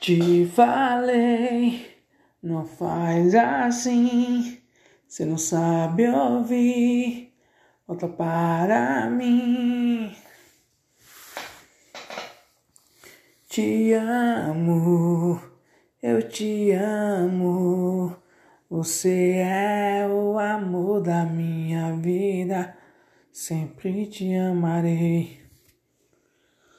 Te falei, não faz assim. Você não sabe ouvir, volta para mim. Te amo, eu te amo. Você é o amor da minha vida, sempre te amarei.